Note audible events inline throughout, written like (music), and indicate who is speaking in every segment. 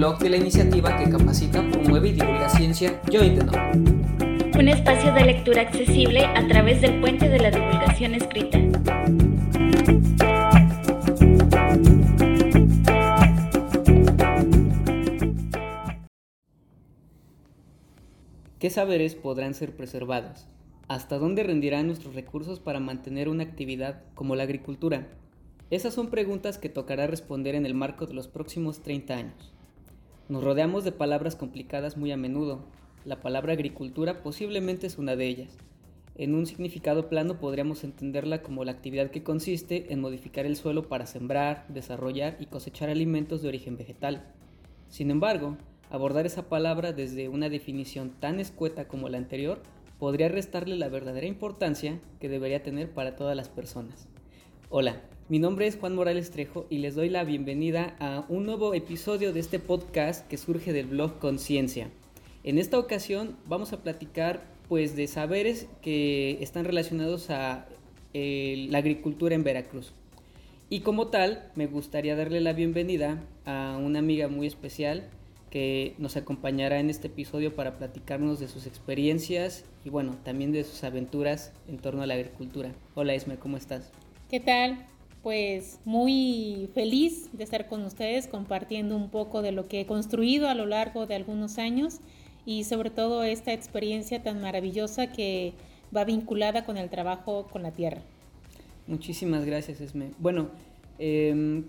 Speaker 1: blog de la iniciativa que capacita, promueve y divulga ciencia Yo Intendo.
Speaker 2: Un espacio de lectura accesible a través del puente de la divulgación escrita.
Speaker 1: ¿Qué saberes podrán ser preservados? ¿Hasta dónde rendirán nuestros recursos para mantener una actividad como la agricultura? Esas son preguntas que tocará responder en el marco de los próximos 30 años. Nos rodeamos de palabras complicadas muy a menudo. La palabra agricultura posiblemente es una de ellas. En un significado plano podríamos entenderla como la actividad que consiste en modificar el suelo para sembrar, desarrollar y cosechar alimentos de origen vegetal. Sin embargo, abordar esa palabra desde una definición tan escueta como la anterior podría restarle la verdadera importancia que debería tener para todas las personas. Hola, mi nombre es Juan Morales Trejo y les doy la bienvenida a un nuevo episodio de este podcast que surge del blog Conciencia. En esta ocasión vamos a platicar pues de saberes que están relacionados a eh, la agricultura en Veracruz. Y como tal, me gustaría darle la bienvenida a una amiga muy especial que nos acompañará en este episodio para platicarnos de sus experiencias y bueno, también de sus aventuras en torno a la agricultura. Hola Esme, ¿cómo estás?
Speaker 3: ¿Qué tal? Pues muy feliz de estar con ustedes compartiendo un poco de lo que he construido a lo largo de algunos años y sobre todo esta experiencia tan maravillosa que va vinculada con el trabajo con la tierra.
Speaker 1: Muchísimas gracias, Esme. Bueno, em,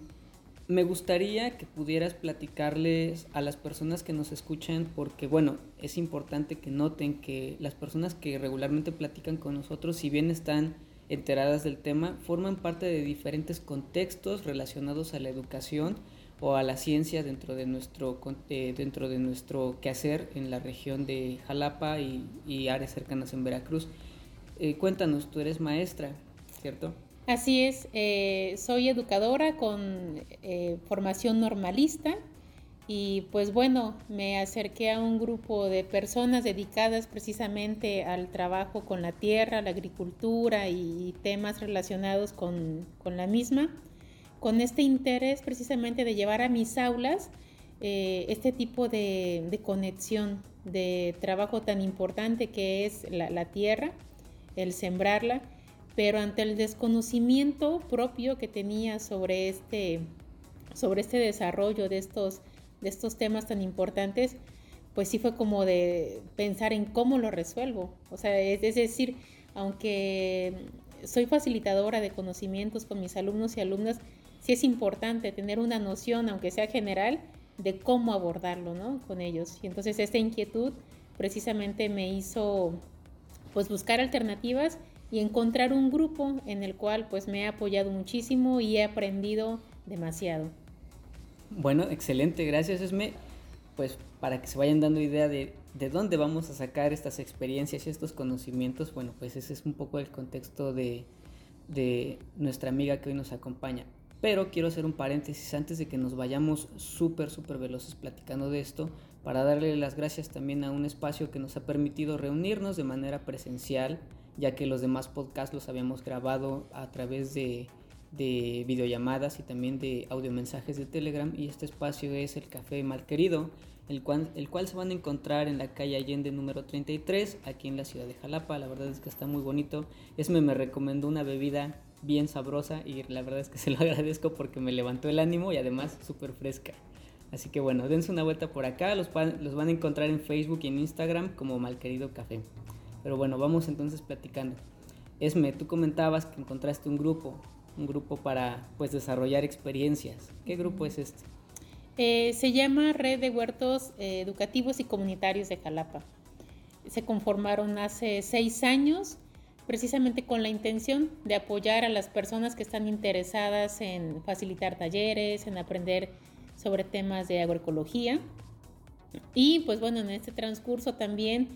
Speaker 1: me gustaría que pudieras platicarles a las personas que nos escuchan, porque bueno, es importante que noten que las personas que regularmente platican con nosotros, si bien están enteradas del tema forman parte de diferentes contextos relacionados a la educación o a la ciencia dentro de nuestro, eh, dentro de nuestro quehacer en la región de Jalapa y, áreas cercanas en Veracruz. Eh, cuéntanos, tú eres maestra, ¿cierto?
Speaker 3: Así es, eh, soy educadora con formación normalista y pues bueno, me acerqué a un grupo de personas dedicadas precisamente al trabajo con la tierra, la agricultura y temas relacionados con, la misma, con este interés precisamente de llevar a mis aulas eh, este tipo de, conexión, de trabajo tan importante que es la, la tierra, el sembrarla, pero ante el desconocimiento propio que tenía sobre este, sobre este desarrollo de estos de estos temas tan importantes, pues sí fue como de pensar en cómo lo resuelvo. O sea, es, decir, aunque soy facilitadora de conocimientos con mis alumnos y alumnas, sí es importante tener una noción, aunque sea general, de cómo abordarlo, ¿no? Con ellos. Y entonces esta inquietud precisamente me hizo, pues, buscar alternativas y encontrar un grupo en el cual, pues, me he apoyado muchísimo y he aprendido demasiado.
Speaker 1: Bueno, excelente, gracias Esme. Pues para que se vayan dando idea de, de dónde vamos a sacar estas experiencias y estos conocimientos, bueno, pues ese es un poco el contexto de, de nuestra amiga que hoy nos acompaña. Pero quiero hacer un paréntesis antes de que nos vayamos súper, súper veloces platicando de esto, para darle las gracias también a un espacio que nos ha permitido reunirnos de manera presencial, ya que los demás podcasts los habíamos grabado a través de de videollamadas y también de audiomensajes de Telegram y este espacio es el Café Malquerido, el cual, el cual se van a encontrar en la calle Allende número 33, aquí en la ciudad de Jalapa. La verdad es que está muy bonito. Esme me recomendó una bebida bien sabrosa y la verdad es que (laughs) se lo agradezco porque me levantó el ánimo y además súper fresca. Así que bueno, dense una vuelta por acá, los, los van a encontrar en Facebook y en Instagram como Malquerido Café. Pero bueno, vamos entonces platicando. Esme, tú comentabas que encontraste un grupo un grupo para pues desarrollar experiencias. ¿Qué grupo es este?
Speaker 3: Eh, se llama Red de Huertos eh, Educativos y Comunitarios de Jalapa. Se conformaron hace seis años precisamente con la intención de apoyar a las personas que están interesadas en facilitar talleres, en aprender sobre temas de agroecología. Y pues bueno, en este transcurso también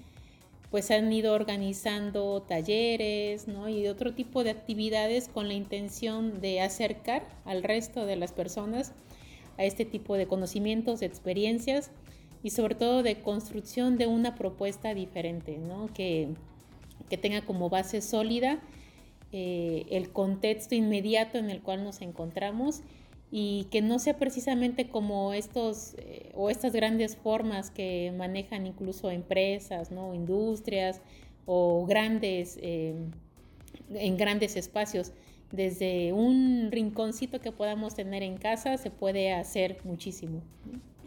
Speaker 3: pues han ido organizando talleres ¿no? y otro tipo de actividades con la intención de acercar al resto de las personas a este tipo de conocimientos, experiencias y sobre todo de construcción de una propuesta diferente, que, que tenga como base sólida eh, el contexto inmediato en el cual nos encontramos y que no sea precisamente como estos eh, o estas grandes formas que manejan incluso empresas, ¿no? industrias o grandes eh, en grandes espacios. Desde un rinconcito que podamos tener en casa se puede hacer muchísimo.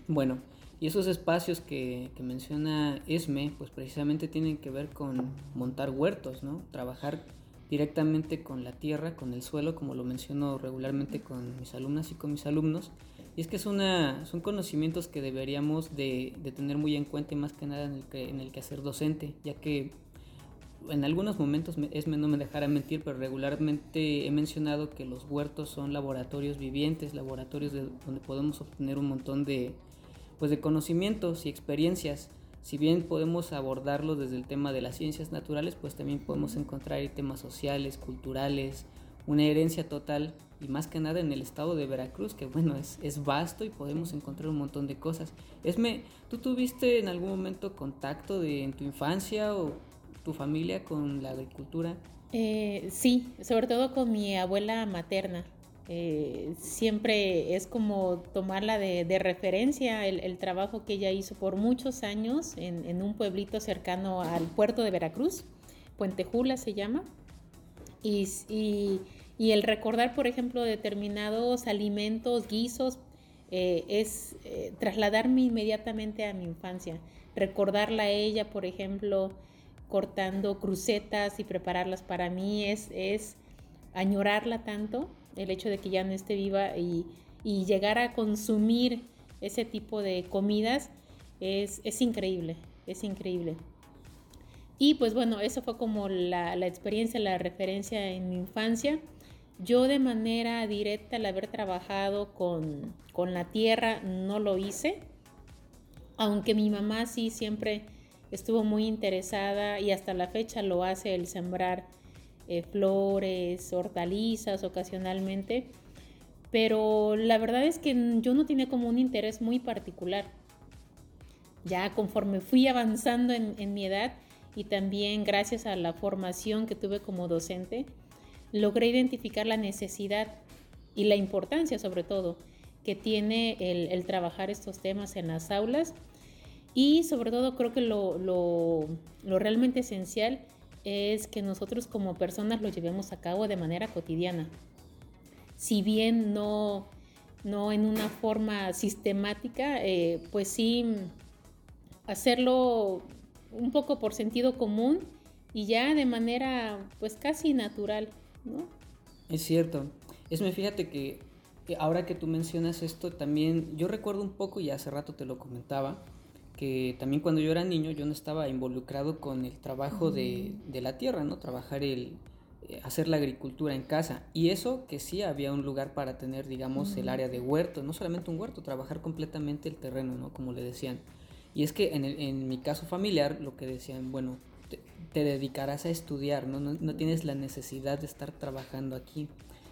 Speaker 1: Bueno, y esos espacios que, que, menciona Esme, pues precisamente tienen que ver con montar huertos, ¿no? Trabajar directamente con la tierra, con el suelo, como lo menciono regularmente con mis alumnas y con mis alumnos. Y es que es una, son conocimientos que deberíamos de, tener muy en cuenta y más que nada en el, que, en el quehacer docente, ya que en algunos momentos Esme no me dejará mentir, pero regularmente he mencionado que los huertos son laboratorios vivientes, laboratorios de, donde podemos obtener un montón de, pues de conocimientos y experiencias. Si bien podemos abordarlo desde el tema de las ciencias naturales, pues también podemos encontrar temas sociales, culturales, una herencia total y más que nada en el estado de Veracruz, que bueno, es, es vasto y podemos encontrar un montón de cosas. Esme, ¿tú tuviste en algún momento contacto de, en tu infancia o tu familia con la agricultura?
Speaker 3: Eh, sí, sobre todo con mi abuela materna. Eh, siempre es como tomarla de, referencia el, trabajo que ella hizo por muchos años en, un pueblito cercano al puerto de Veracruz, Puente Jula se llama, y, y, el recordar, por ejemplo, determinados alimentos, guisos, eh, es eh, trasladarme inmediatamente a mi infancia, recordarla a ella, por ejemplo, cortando crucetas y prepararlas para mí, es, es añorarla tanto el hecho de que ya no esté viva y, llegar a consumir ese tipo de comidas es, increíble, es increíble. Y pues bueno, eso fue como la, experiencia, la referencia en mi infancia. Yo de manera directa al haber trabajado con, la tierra no lo hice, aunque mi mamá sí siempre estuvo muy interesada y hasta la fecha lo hace el sembrar eh, flores, hortalizas ocasionalmente, pero la verdad es que yo no tenía como un interés muy particular. Ya conforme fui avanzando en, mi edad y también gracias a la formación que tuve como docente, logré identificar la necesidad y la importancia sobre todo que tiene el, trabajar estos temas en las aulas y sobre todo creo que lo, lo, lo realmente esencial es que nosotros como personas lo llevemos a cabo de manera cotidiana. Si bien no, no en una forma sistemática, eh, pues sí hacerlo un poco por sentido común y ya de manera pues casi natural, ¿no?
Speaker 1: Es cierto. Es me fíjate que ahora que tú mencionas esto también yo recuerdo un poco y hace rato te lo comentaba que también cuando yo era niño yo no estaba involucrado con el trabajo de, la tierra, ¿no? Trabajar el, eh, hacer la agricultura en casa. Y eso que sí había un lugar para tener, digamos, el área de huerto, no solamente un huerto, trabajar completamente el terreno, ¿no? Como le decían. Y es que en, en mi caso familiar lo que decían, bueno, te, dedicarás a estudiar, ¿no? ¿no? ¿no? tienes la necesidad de estar trabajando aquí.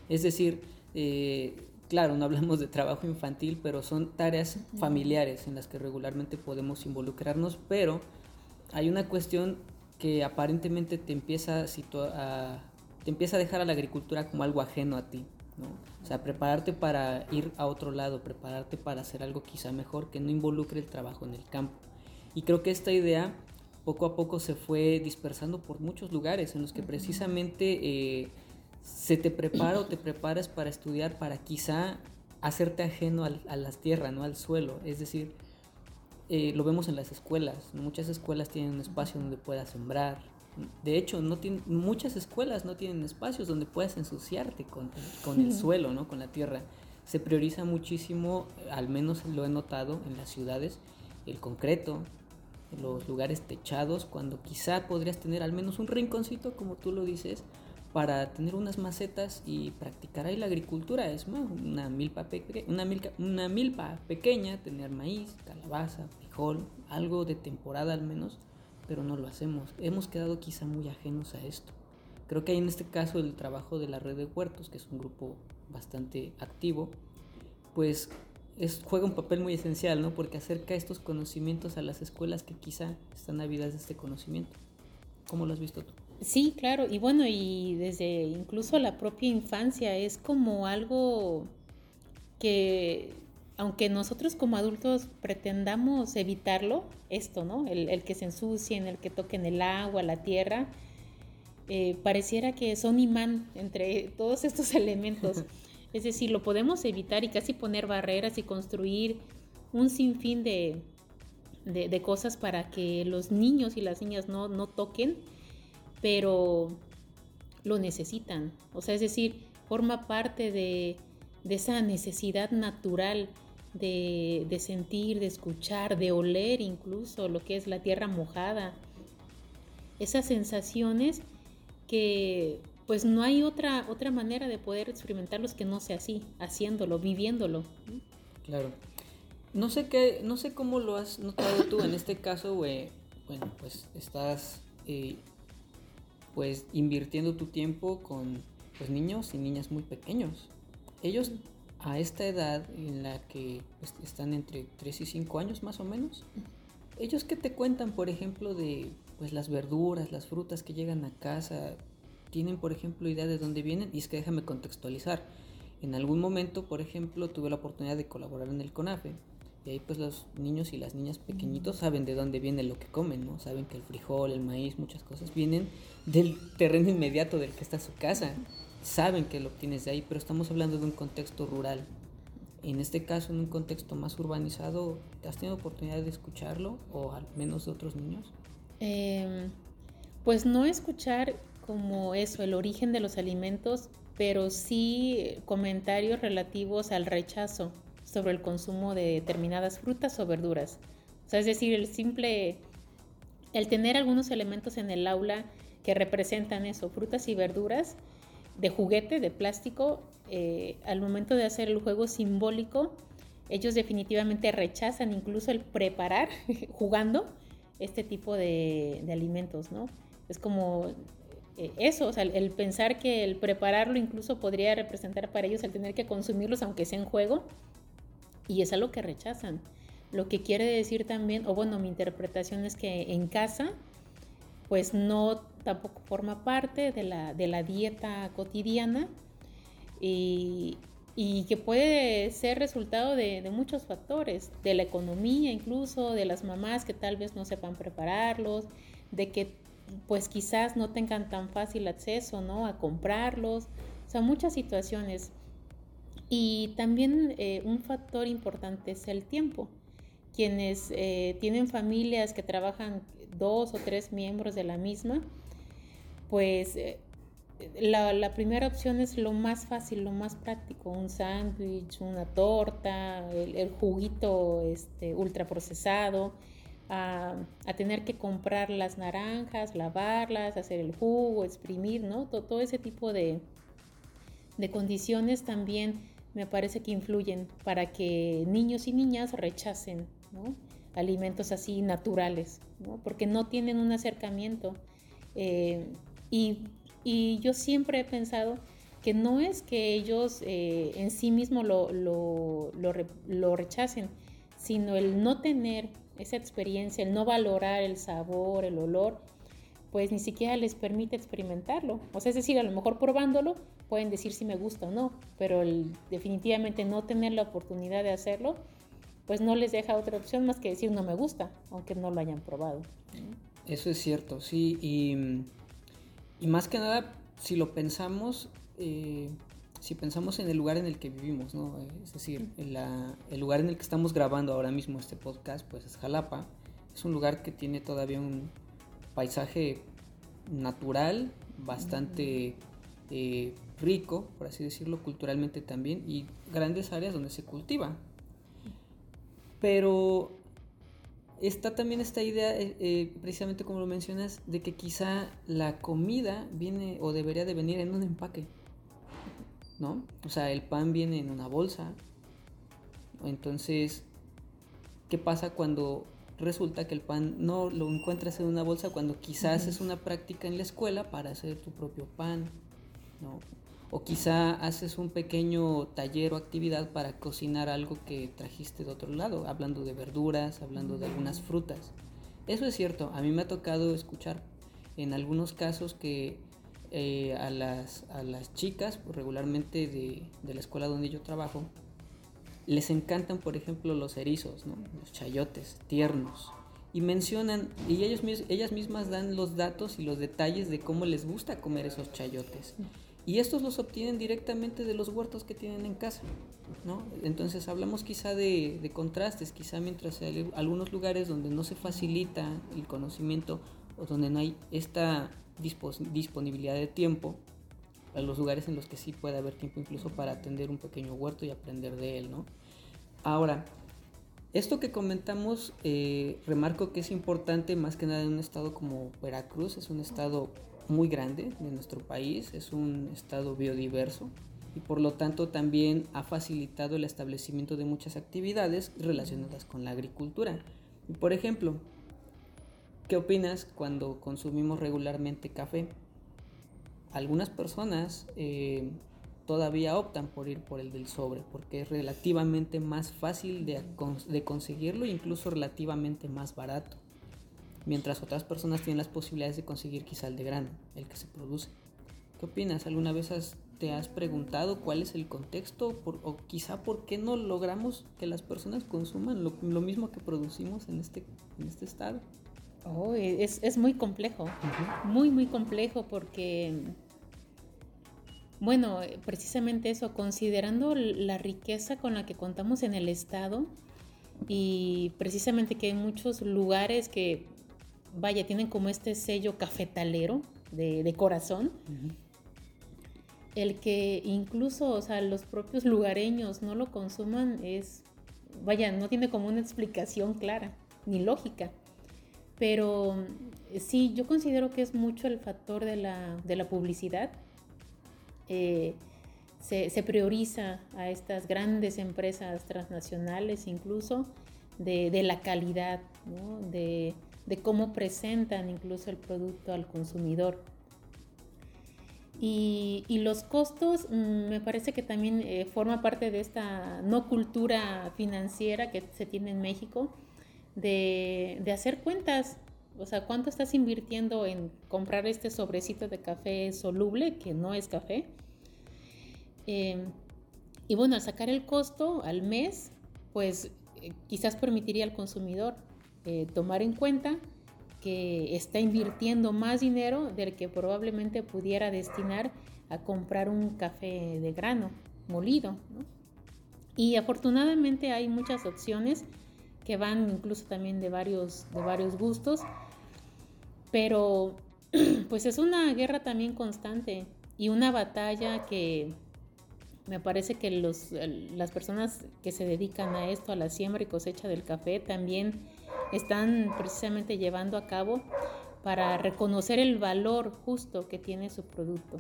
Speaker 1: Es decir, eh, claro, no hablamos de trabajo infantil, pero son tareas familiares en las que regularmente podemos involucrarnos, pero hay una cuestión que aparentemente te empieza a, te empieza a dejar a la agricultura como algo ajeno a ti, ¿no? O sea, prepararte para ir a otro lado, prepararte para hacer algo quizá mejor que no involucre el trabajo en el campo. Y creo que esta idea poco a poco se fue dispersando por muchos lugares en los que precisamente eh, se te prepara o te preparas para estudiar para quizá hacerte ajeno a las tierras, ¿no? al suelo. Es decir, eh, lo vemos en las escuelas. Muchas escuelas tienen un espacio donde puedas sembrar. De hecho, no muchas escuelas no tienen espacios donde puedas ensuciarte con, con el suelo, ¿no? con la tierra. Se prioriza muchísimo, al menos lo he notado en las ciudades, el concreto, los lugares techados, cuando quizá podrías tener al menos un rinconcito, como tú lo dices, para tener unas macetas y practicar ahí la agricultura. Es más, una milpa, pequeña, tener maíz, calabaza, frijol, algo de temporada al menos, pero no lo hacemos. Hemos quedado quizá muy ajenos a esto. Creo que hay en este caso el trabajo de la red de huertos, que es un grupo bastante activo, pues es, juega un papel muy esencial, ¿no? Porque acerca estos conocimientos a las escuelas que quizá están ávidas de este conocimiento. ¿Cómo lo has visto tú?
Speaker 3: Sí, claro, y bueno, y desde incluso la propia infancia es como algo que aunque nosotros como adultos pretendamos evitarlo, esto, ¿no? El, que se ensucien, el que toquen el agua, la tierra, eh, pareciera que son imán entre todos estos (laughs) elementos. Es decir, lo podemos evitar y casi poner barreras y construir un sinfín de, de, cosas para que los niños y las niñas no, no toquen, pero lo necesitan. O sea, es decir, forma parte de, esa necesidad natural de, de, sentir, de escuchar, de oler incluso lo que es la tierra mojada. Esas sensaciones que pues no hay otra, otra manera de poder experimentarlos que no sea así, haciéndolo, viviéndolo.
Speaker 1: Claro. No sé qué, no sé cómo lo has notado tú en este caso, güey. Bueno, pues estás eh, pues invirtiendo tu tiempo con pues, niños y niñas muy pequeños. Ellos a esta edad en la que pues, están entre 3 y 5 años más o menos, ellos que te cuentan, por ejemplo, de pues las verduras, las frutas que llegan a casa, tienen, por ejemplo, idea de dónde vienen y es que déjame contextualizar. En algún momento, por ejemplo, tuve la oportunidad de colaborar en el CONAFE y ahí pues los niños y las niñas pequeñitos saben de dónde viene lo que comen, ¿no? Saben que el frijol, el maíz, muchas cosas vienen del terreno inmediato del que está su casa. Saben que lo obtienes de ahí, pero estamos hablando de un contexto rural. En este caso, en un contexto más urbanizado, ¿te has tenido oportunidad de escucharlo o al menos de otros niños?
Speaker 3: Em, pues no escuchar como eso, el origen de los alimentos, pero sí comentarios relativos al rechazo sobre el consumo de determinadas frutas o verduras. O sea, es decir, el simple, el tener algunos elementos en el aula que representan eso, frutas y verduras de juguete, de plástico, eh, al momento de hacer el juego simbólico, ellos definitivamente rechazan incluso el preparar, (laughs) jugando, este tipo de, alimentos, ¿no? Es como eh, eso, o sea, el pensar que el prepararlo incluso podría representar para ellos el tener que consumirlos aunque sea en juego, y es algo que rechazan. Lo que quiere decir también, o bueno, mi interpretación es que en casa, pues no tampoco forma parte de la, de la dieta cotidiana y, y, que puede ser resultado de, muchos factores, de la economía incluso, de las mamás que tal vez no sepan prepararlos, de que pues quizás no tengan tan fácil acceso, ¿no? A comprarlos. O sea, muchas situaciones. Y también eh, un factor importante es el tiempo. Quienes eh, tienen familias que trabajan dos o tres miembros de la misma, pues eh, la, la, primera opción es lo más fácil, lo más práctico, un sándwich, una torta, el, juguito este, ultraprocesado a, tener que comprar las naranjas, lavarlas, hacer el jugo, exprimir, ¿no? Todo, ese tipo de, de condiciones también me parece que influyen para que niños y niñas rechacen alimentos así naturales, porque no tienen un acercamiento. Eh, y, y, yo siempre he pensado que no es que ellos eh, en sí mismos lo, lo, lo, lo, rechacen, sino el no tener esa experiencia, el no valorar el sabor, el olor, pues ni siquiera les permite experimentarlo. O sea, es decir, a lo mejor probándolo pueden decir si me gusta o no, pero el, definitivamente no tener la oportunidad de hacerlo, pues no les deja otra opción más que decir no me gusta, aunque no lo hayan probado.
Speaker 1: Eso es cierto, sí, y, y más que nada, si lo pensamos, eh, si pensamos en el lugar en el que vivimos, ¿no? Es decir, el lugar en el que estamos grabando ahora mismo este podcast, pues es Jalapa. Es un lugar que tiene todavía un paisaje natural, bastante eh, rico, por así decirlo, culturalmente también, y grandes áreas donde se cultiva. Pero está también esta idea, eh, eh, precisamente como lo mencionas, de que quizá la comida viene o debería de venir en un empaque. ¿no? O sea, el pan viene en una bolsa. Entonces, ¿qué pasa cuando resulta que el pan no lo encuentras en una bolsa cuando quizás es una práctica en la escuela para hacer tu propio pan, ¿no? O quizá haces un pequeño taller o actividad para cocinar algo que trajiste de otro lado, hablando de verduras, hablando de algunas frutas. Eso es cierto, a mí me ha tocado escuchar en algunos casos que eh, a, las, a las chicas, regularmente de, de, la escuela donde yo trabajo, les encantan, por ejemplo, los erizos, los chayotes, tiernos. Y mencionan, y ellos, ellas mismas dan los datos y los detalles de cómo les gusta comer esos chayotes. Y estos los obtienen directamente de los huertos que tienen en casa. ¿no? Entonces hablamos quizá de, contrastes, quizá mientras hay algunos lugares donde no se facilita el conocimiento o donde no hay esta disponibilidad de tiempo, a los lugares en los que sí puede haber tiempo incluso para atender un pequeño huerto y aprender de él, ¿no? Ahora, esto que comentamos, eh, remarco que es importante más que nada en un estado como Veracruz, es un estado muy grande de nuestro país, es un estado biodiverso y por lo tanto también ha facilitado el establecimiento de muchas actividades relacionadas con la agricultura. Por ejemplo, ¿qué opinas cuando consumimos regularmente café? algunas personas eh, todavía optan por ir por el del sobre porque es relativamente más fácil de, de conseguirlo incluso relativamente más barato. Mientras otras personas tienen las posibilidades de conseguir quizá el de grano, el que se produce. ¿Qué opinas? ¿Alguna vez te has preguntado cuál es el contexto o quizá por qué no logramos que las personas consuman lo, mismo que producimos en este, en este estado?
Speaker 3: Oh, es, es, muy complejo, muy, muy complejo porque bueno, precisamente eso, considerando la riqueza con la que contamos en el estado y precisamente que hay muchos lugares que, vaya, tienen como este sello cafetalero de, corazón, el que incluso, o sea, los propios lugareños no lo consuman es, vaya, no tiene como una explicación clara ni lógica. Pero sí, yo considero que es mucho el factor de la, de la publicidad. Eh, se, prioriza a estas grandes empresas transnacionales incluso de, la calidad, de, cómo presentan incluso el producto al consumidor. Y, los costos mm, me parece que también eh, forma parte de esta no cultura financiera que se tiene en México de, de hacer cuentas o sea, ¿cuánto estás invirtiendo en comprar este sobrecito de café soluble, que no es café? Em, y bueno, al sacar el costo al mes, pues eh, quizás permitiría al consumidor eh, tomar en cuenta que está invirtiendo más dinero del que probablemente pudiera destinar a comprar un café de grano molido. Y afortunadamente hay muchas opciones que van incluso también de varios, de varios gustos pero (clears throat) pues es una guerra también constante y una batalla que me parece que los, las personas que se dedican a esto, a la siembra y cosecha del café, también están precisamente llevando a cabo para reconocer el valor justo que tiene su producto,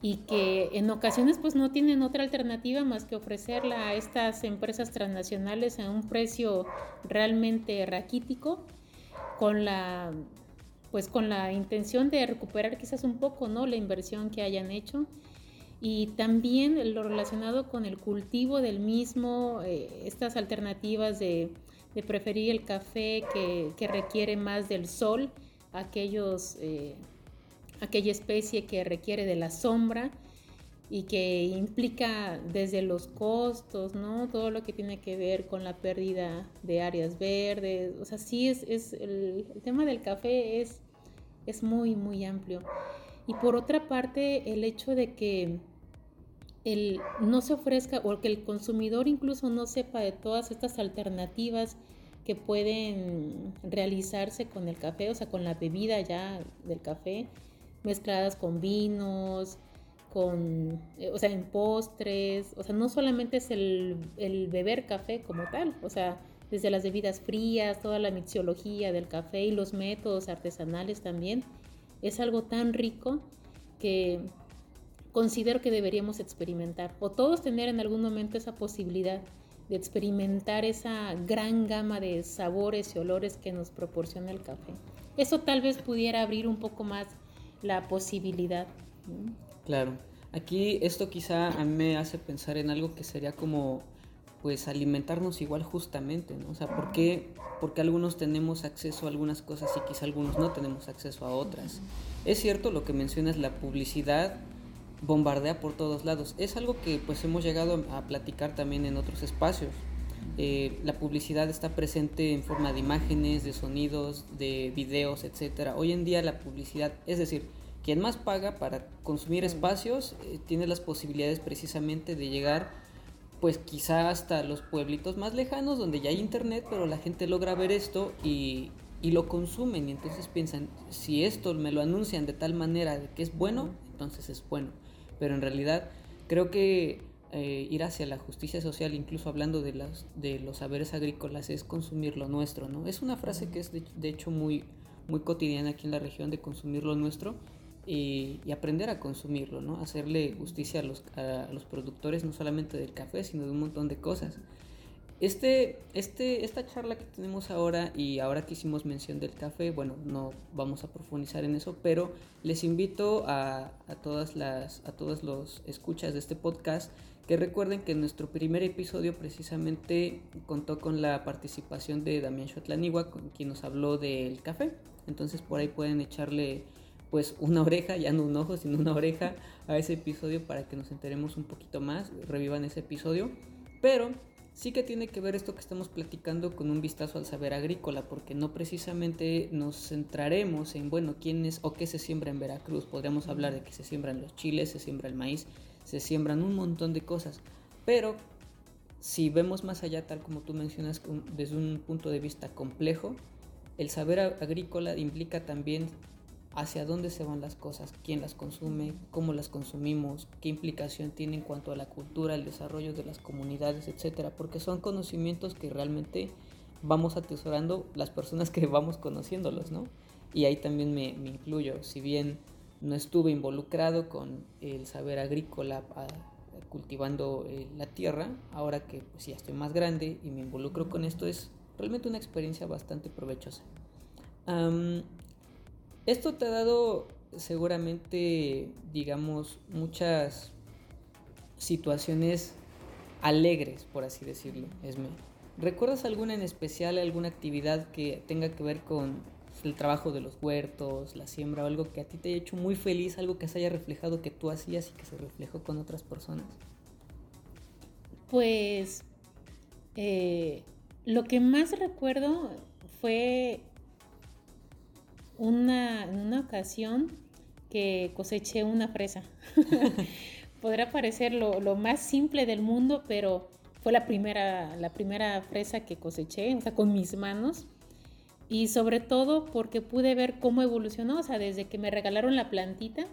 Speaker 3: Y que en ocasiones pues no tienen otra alternativa más que ofrecerla a estas empresas transnacionales a un precio realmente raquítico con la pues con la intención de recuperar quizás un poco no la inversión que hayan hecho. Y también lo relacionado con el cultivo del mismo eh, estas alternativas de, preferir el café que, requiere más del sol aquellos eh, aquella especie que requiere de la sombra y que implica desde los costos, ¿no? Todo lo que tiene que ver con la pérdida de áreas verdes. O sea, sí es, es el, tema del café es, es muy, muy amplio. Y por otra parte, el hecho de que el, no se ofrezca o que el consumidor incluso no sepa de todas estas alternativas que pueden realizarse con el café, o sea, con la bebida ya del café, mezcladas con vinos, con, eh, o sea, en postres, o sea, no solamente es el, el, beber café como tal, o sea, desde las bebidas frías, toda la mixología del café y los métodos artesanales también, es algo tan rico que considero que deberíamos experimentar, o todos tener en algún momento esa posibilidad de experimentar esa gran gama de sabores y olores que nos proporciona el café. Eso tal vez pudiera abrir un poco más la posibilidad.
Speaker 1: Claro. Aquí esto quizá a mí me hace pensar en algo que sería como pues alimentarnos igual justamente, ¿no? O sea, ¿por qué, porque algunos tenemos acceso a algunas cosas y quizá algunos no tenemos acceso a otras? Es cierto lo que mencionas, la publicidad bombardea por todos lados. Es algo que pues hemos llegado a platicar también en otros espacios. Eh, la publicidad está presente en forma de imágenes, de sonidos, de videos, etcétera. Hoy en día la publicidad, es decir, quien más paga para consumir espacios eh, tiene las posibilidades precisamente de llegar pues quizá hasta los pueblitos más lejanos donde ya hay internet, pero la gente logra ver esto y, y lo consumen y entonces piensan, si esto me lo anuncian de tal manera de que es bueno, entonces es bueno. Pero en realidad creo que eh, ir hacia la justicia social, incluso hablando de, de los saberes agrícolas, es consumir lo nuestro, ¿no? Es una frase que es de, hecho muy, muy cotidiana aquí en la región de consumir lo nuestro y, aprender a consumirlo, ¿no? Hacerle justicia a los, a los productores, no solamente del café, sino de un montón de cosas. Este, este, esta charla que tenemos ahora y ahora que hicimos mención del café, bueno, no vamos a profundizar en eso, pero les invito a, a todas las, a todos los escuchas de este podcast que recuerden que nuestro primer episodio precisamente contó con la participación de Damián Shotlanigua, con quien nos habló del café. Entonces por ahí pueden echarle pues una oreja, ya no un ojo, sino una oreja a ese episodio para que nos enteremos un poquito más, revivan ese episodio. Pero sí que tiene que ver esto que estamos platicando con un vistazo al saber agrícola, porque no precisamente nos centraremos en, bueno, quién es o qué se siembra en Veracruz. Podríamos hablar de que se siembran los chiles, se siembra el maíz, se siembran un montón de cosas, pero si vemos más allá, tal como tú mencionas, desde un punto de vista complejo, el saber agrícola implica también hacia dónde se van las cosas, quién las consume, cómo las consumimos, qué implicación tiene en cuanto a la cultura, el desarrollo de las comunidades, etcétera, porque son conocimientos que realmente vamos atesorando las personas que (laughs) vamos conociéndolos, ¿no? Y ahí también me, incluyo, si bien no estuve involucrado con el saber agrícola cultivando eh, la tierra, ahora que pues, ya estoy más grande y me involucro con esto, es realmente una experiencia bastante provechosa. Esto te ha dado seguramente, digamos, muchas situaciones alegres, por así decirlo, Esme. ¿Recuerdas alguna en especial, alguna actividad que tenga que ver con el trabajo de los huertos, la siembra o algo que a ti te haya hecho muy feliz, algo que se haya reflejado que tú hacías y que se reflejó con otras personas?
Speaker 3: Pues eh, lo que más recuerdo fue una, una ocasión que coseché una fresa. (laughs) Podrá parecer lo, más simple del mundo, pero fue la primera, la primera fresa que coseché, o sea, con mis manos. Y sobre todo porque pude ver cómo evolucionó, o sea, desde que me regalaron la plantita,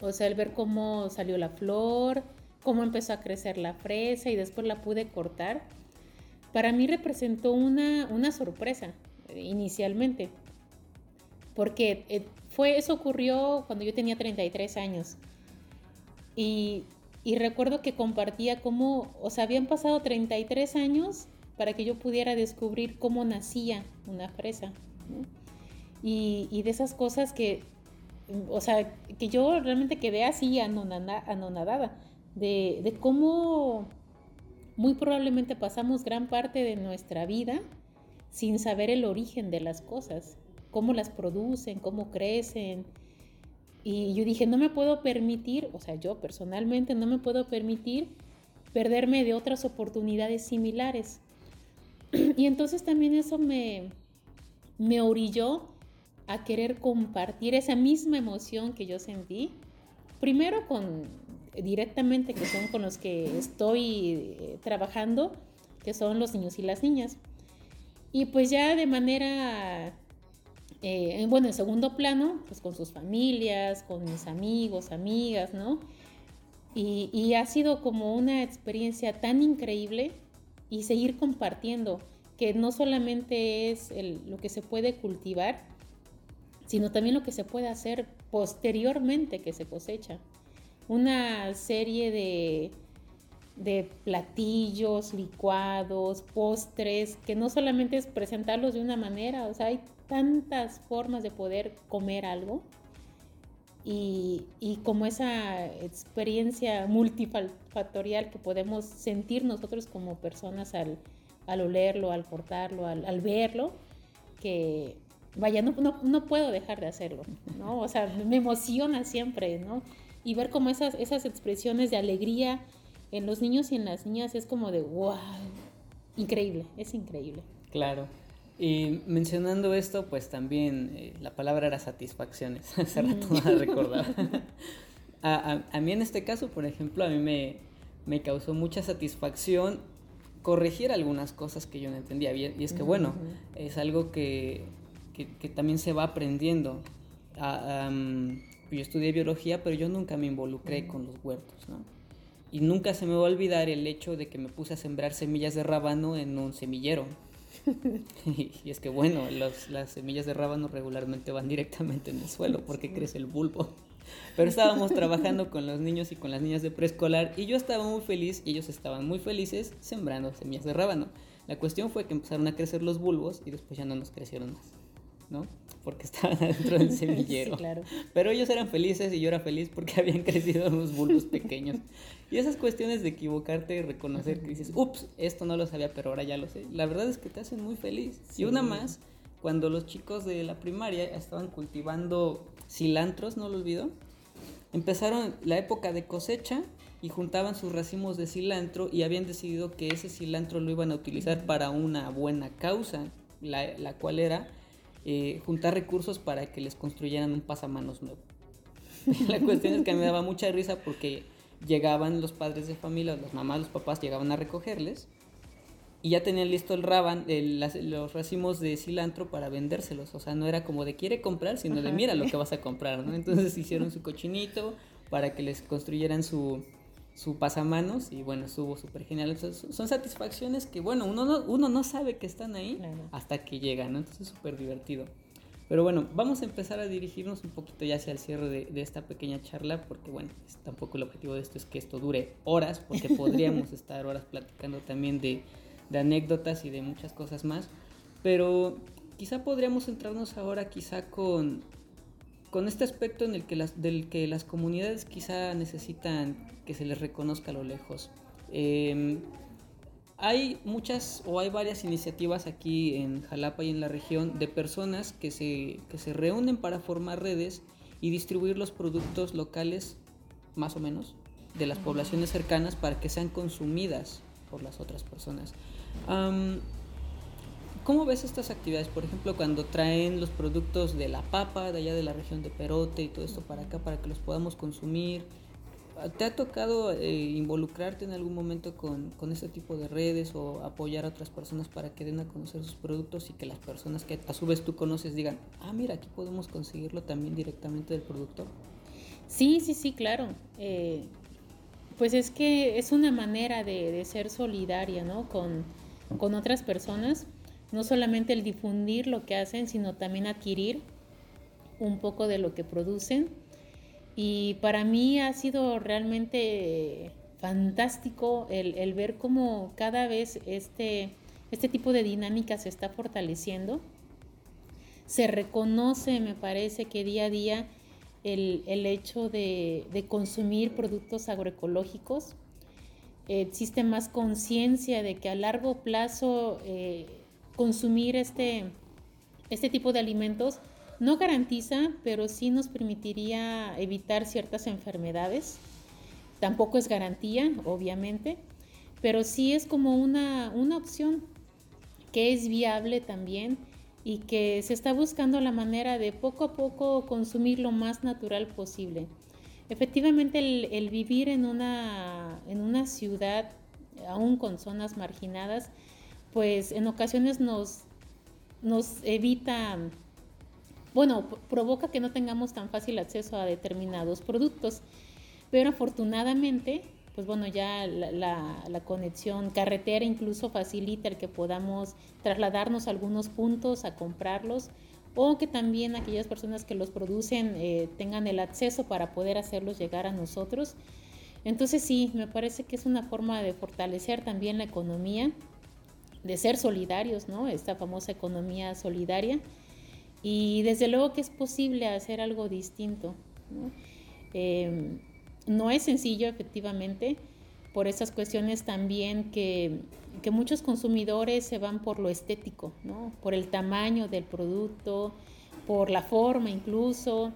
Speaker 3: o sea, el ver cómo salió la flor, cómo empezó a crecer la fresa y después la pude cortar, para mí representó una, una sorpresa inicialmente porque eh, fue, eso ocurrió cuando yo tenía 33 años. Y, recuerdo que compartía cómo, o sea, habían pasado 33 años para que yo pudiera descubrir cómo nacía una fresa. Y, de esas cosas que, o sea, que yo realmente quedé así anonadada, de, de cómo muy probablemente pasamos gran parte de nuestra vida sin saber el origen de las cosas cómo las producen, cómo crecen. Y yo dije, no me puedo permitir, o sea, yo personalmente no me puedo permitir perderme de otras oportunidades similares. (clears throat) Y entonces también eso me, me orilló a querer compartir esa misma emoción que yo sentí, primero con directamente, que son con los que estoy eh, trabajando, que son los niños y las niñas. Y pues ya de manera eh, bueno, en segundo plano, pues con sus familias, con mis amigos, amigas, ¿no? Y, ha sido como una experiencia tan increíble y seguir compartiendo, que no solamente es lo que se puede cultivar, sino también lo que se puede hacer posteriormente que se cosecha. Una serie de, de platillos, licuados, postres, que no solamente es presentarlos de una manera, o sea, hay tantas formas de poder comer algo y, como esa experiencia multifactorial que podemos sentir nosotros como personas al, olerlo, al cortarlo, al, verlo, que vaya, no, no, puedo dejar de hacerlo, ¿no? O sea, me emociona siempre, ¿no? y ver como esas, esas expresiones de alegría en los niños y en las niñas es como de wow, increíble, es increíble.
Speaker 1: Claro. Y mencionando esto, pues también eh, la palabra era satisfacciones. (laughs) Hace rato no la recordaba. (laughs) a, a, mí en este caso, por ejemplo, a mí me, me causó mucha satisfacción corregir algunas cosas que yo no entendía bien. Y es que, bueno, es algo que, que, que, también se va aprendiendo. yo estudié biología, pero yo nunca me involucré con los huertos, ¿no? Y nunca se me va a olvidar el hecho de que me puse a sembrar semillas de rábano en un semillero. (laughs) y es que bueno, las semillas de rábano regularmente van directamente en el suelo porque crece el bulbo. Pero estábamos trabajando con los niños y con las niñas de preescolar y yo estaba muy feliz y ellos estaban muy felices sembrando semillas de rábano. La cuestión fue que empezaron a crecer los bulbos y después ya no nos crecieron más, ¿no? Porque estaban (laughs) adentro del semillero. claro. Pero ellos eran felices y yo era feliz porque (laughs) habían crecido unos bulbos pequeños. Y esas cuestiones de equivocarte y reconocer que dices, ups, esto no lo sabía, pero ahora ya lo sé. La verdad es que te hacen muy feliz. Y una más, cuando los chicos de la primaria estaban cultivando cilantros, no lo olvido, empezaron la época de cosecha y juntaban sus racimos de cilantro y habían decidido que ese cilantro lo iban a utilizar para una buena causa, la, la cual era eh, juntar recursos para que les construyeran un pasamanos nuevo. (laughs) la cuestión es que me daba mucha risa porque llegaban los padres de familia, las mamás, los papás llegaban a recogerles y ya tenían listo el raban, los racimos de cilantro para vendérselos. O sea, no era como de quiere comprar, sino de mira lo que vas a comprar, ¿no? Entonces hicieron su cochinito para que les construyeran su, su pasamanos y bueno, estuvo súper genial. son satisfacciones que, bueno, uno no, uno no sabe que están ahí hasta que llegan, ¿no? Entonces es súper divertido. Pero bueno, vamos a empezar a dirigirnos un poquito ya hacia el cierre de, de esta pequeña charla, porque bueno, tampoco el objetivo de esto es que esto dure horas, porque (laughs) podríamos estar horas platicando también de, de, anécdotas y de muchas cosas más. Pero quizá podríamos centrarnos ahora quizá con, con este aspecto en el que las, del que las comunidades quizá necesitan que se les reconozca a lo lejos. Eh, hay muchas o hay varias iniciativas aquí en Jalapa y en la región de personas que se, que se reúnen para formar redes y distribuir los productos locales, más o menos, de las poblaciones cercanas para que sean consumidas por las otras personas. ¿Cómo ves estas actividades? Por ejemplo, cuando traen los productos de la papa, de allá de la región de Perote y todo esto para acá, para que los podamos consumir. ¿Te ha tocado eh, involucrarte en algún momento con, con, este tipo de redes o apoyar a otras personas para que den a conocer sus productos y que las personas que a su vez tú conoces digan, ah, mira, aquí podemos conseguirlo también directamente del productor?
Speaker 3: Sí, sí, sí, claro. Eh, pues es que es una manera de, de ser solidaria, ¿no? Con, con otras personas. No solamente el difundir lo que hacen, sino también adquirir un poco de lo que producen y para mí ha sido realmente fantástico el, ver cómo cada vez este, este tipo de dinámica se está fortaleciendo. Se reconoce, me parece, que día a día el, hecho de, consumir productos agroecológicos. existe más conciencia de que a largo plazo eh, consumir este, este tipo de alimentos no garantiza, pero sí nos permitiría evitar ciertas enfermedades. Tampoco es garantía, obviamente, pero sí es como una, una opción que es viable también y que se está buscando la manera de poco a poco consumir lo más natural posible. Efectivamente, el, vivir en una, en una ciudad, aún con zonas marginadas, pues en ocasiones nos, nos evita bueno, provoca que no tengamos tan fácil acceso a determinados productos. Pero afortunadamente, pues bueno, ya la, conexión carretera incluso facilita el que podamos trasladarnos a algunos puntos a comprarlos o que también aquellas personas que los producen eh, tengan el acceso para poder hacerlos llegar a nosotros. Entonces sí, me parece que es una forma de fortalecer también la economía, de ser solidarios, ¿no? Esta famosa economía solidaria y desde luego que es posible hacer algo distinto. ¿no? Em, no es sencillo, efectivamente, por esas cuestiones también que, que, muchos consumidores se van por lo estético, ¿no? por el tamaño del producto, por la forma incluso.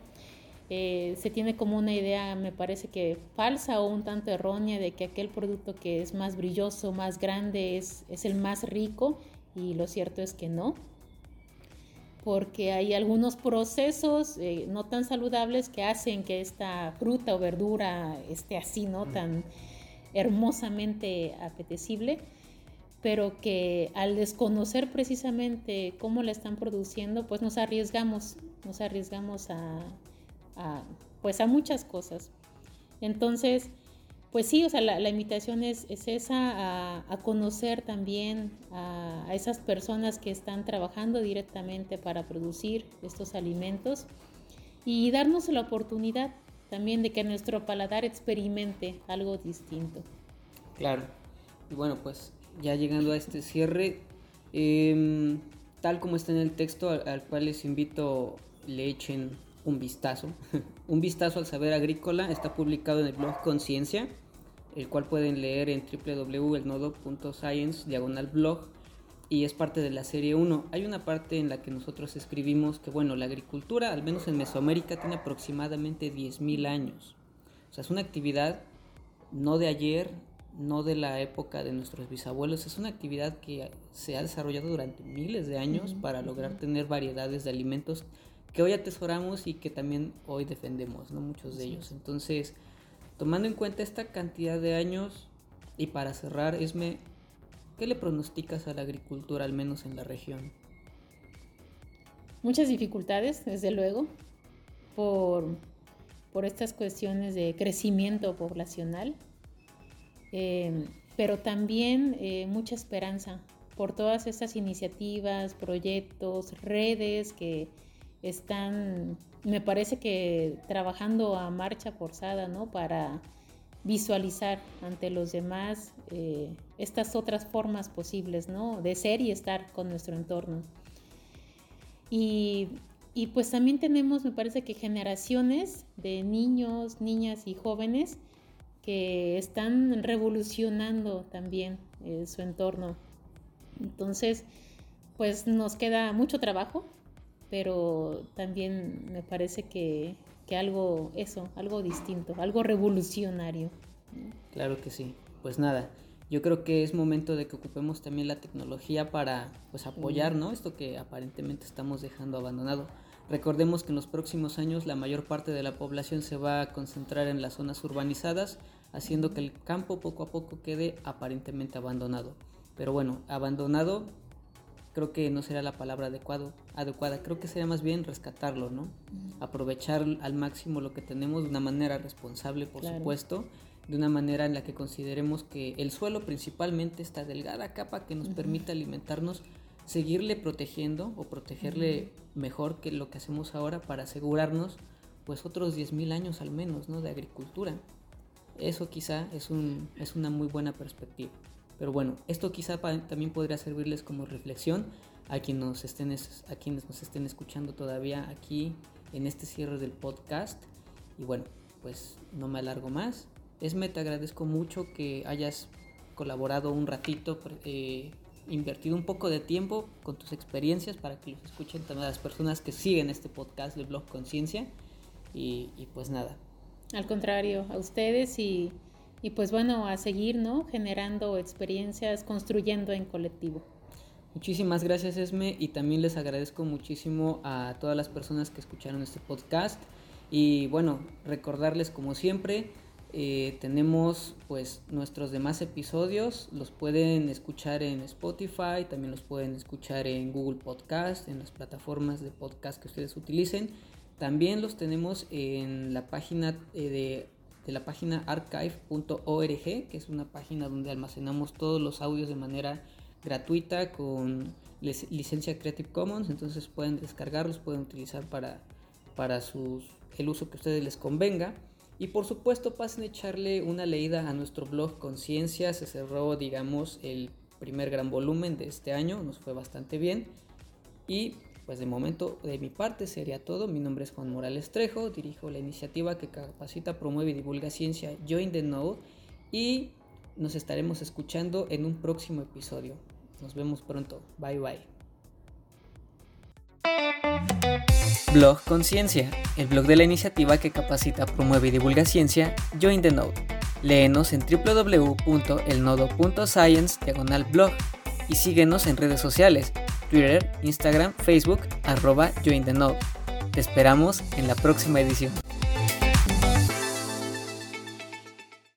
Speaker 3: Eh, se tiene como una idea, me parece que falsa o un tanto errónea de que aquel producto que es más brilloso, más grande, es, es el más rico y lo cierto es que no, porque hay algunos procesos eh, no tan saludables que hacen que esta fruta o verdura esté así, ¿no? Tan hermosamente apetecible, pero que al desconocer precisamente cómo la están produciendo, pues nos arriesgamos, nos arriesgamos a, pues a muchas cosas. Entonces, pues sí, o sea, la, invitación es, esa, a, conocer también a, esas personas que están trabajando directamente para producir estos alimentos y darnos la oportunidad también de que nuestro paladar experimente algo distinto.
Speaker 1: Claro, y bueno, pues ya llegando a este cierre, em, tal como está en el texto al cual les invito le echen un vistazo. (laughs) un vistazo al saber agrícola está publicado en el blog Conciencia, el cual pueden leer en www.elnodo.science diagonal blog y es parte de la serie 1. Hay una parte en la que nosotros escribimos que, bueno, la agricultura, al menos en Mesoamérica, tiene aproximadamente 10.000 años. O sea, es una actividad no de ayer, no de la época de nuestros bisabuelos, es una actividad que se ha desarrollado durante miles de años para lograr tener variedades de alimentos que hoy atesoramos y que también hoy defendemos, ¿no? Muchos de ellos. Entonces, tomando en cuenta esta cantidad de años, y para cerrar, Esme, ¿qué le pronosticas a la agricultura, al menos en la región?
Speaker 3: Muchas dificultades, desde luego, por, por estas cuestiones de crecimiento poblacional, eh, pero también eh, mucha esperanza por todas estas iniciativas, proyectos, redes que están, me parece que trabajando a marcha forzada, ¿no? Para visualizar ante los demás eh, estas otras formas posibles, ¿no? De ser y estar con nuestro entorno. Y, y pues también tenemos, me parece que generaciones de niños, niñas y jóvenes que están revolucionando también eh, su entorno. Entonces, pues nos queda mucho trabajo, pero también me parece que, algo, eso, algo distinto, algo revolucionario.
Speaker 1: Claro que sí. Pues nada, yo creo que es momento de que ocupemos también la tecnología para pues apoyar, ¿no? Esto que aparentemente estamos dejando abandonado. Recordemos que en los próximos años la mayor parte de la población se va a concentrar en las zonas urbanizadas, haciendo que el campo poco a poco quede aparentemente abandonado. Pero bueno, abandonado creo que no será la palabra adecuado, adecuada, creo que sería más bien rescatarlo, ¿no? Aprovechar al máximo lo que tenemos de una manera responsable, por supuesto, de una manera en la que consideremos que el suelo principalmente, esta delgada capa que nos permite alimentarnos, seguirle protegiendo o protegerle mejor que lo que hacemos ahora para asegurarnos pues otros 10.000 años al menos, ¿no? De agricultura. Eso quizá es, un, es una muy buena perspectiva. Pero bueno, esto quizá también podría servirles como reflexión a, quienes nos estén a quienes nos estén escuchando todavía aquí en este cierre del podcast. Y bueno, pues no me alargo más. Esme, te agradezco mucho que hayas colaborado un ratito, eh, invertido un poco de tiempo con tus experiencias para que los escuchen también las personas que siguen este podcast del blog Conciencia. Y, y pues nada.
Speaker 3: Al contrario, a ustedes y y pues bueno, a seguir, ¿no? Generando experiencias, construyendo en colectivo.
Speaker 1: Muchísimas gracias Esme y también les agradezco muchísimo a todas las personas que escucharon este podcast y bueno, recordarles como siempre, eh, tenemos pues nuestros demás episodios, los pueden escuchar en Spotify, también los pueden escuchar en Google Podcast, en las plataformas de podcast que ustedes utilicen. También los tenemos en la página eh, de de la página archive.org, que es una página donde almacenamos todos los audios de manera gratuita con licencia Creative Commons, entonces pueden descargarlos, pueden utilizar para, para sus, el uso que a ustedes les convenga. Y por supuesto pasen a echarle una leída a nuestro blog Conciencia, se cerró digamos el primer gran volumen de este año, nos fue bastante bien. Y pues de momento de mi parte sería todo. Mi nombre es Juan Morales Trejo, dirijo la iniciativa que capacita, promueve y divulga ciencia Join the Node y nos estaremos escuchando en un próximo episodio. Nos vemos pronto. Bye bye. Blog Conciencia, el blog de la iniciativa que capacita, promueve y divulga ciencia, Join the Node. Léenos en www.elnodo.science blog y síguenos en redes sociales, Twitter, Instagram, Facebook, arroba Join. Te esperamos en la próxima edición.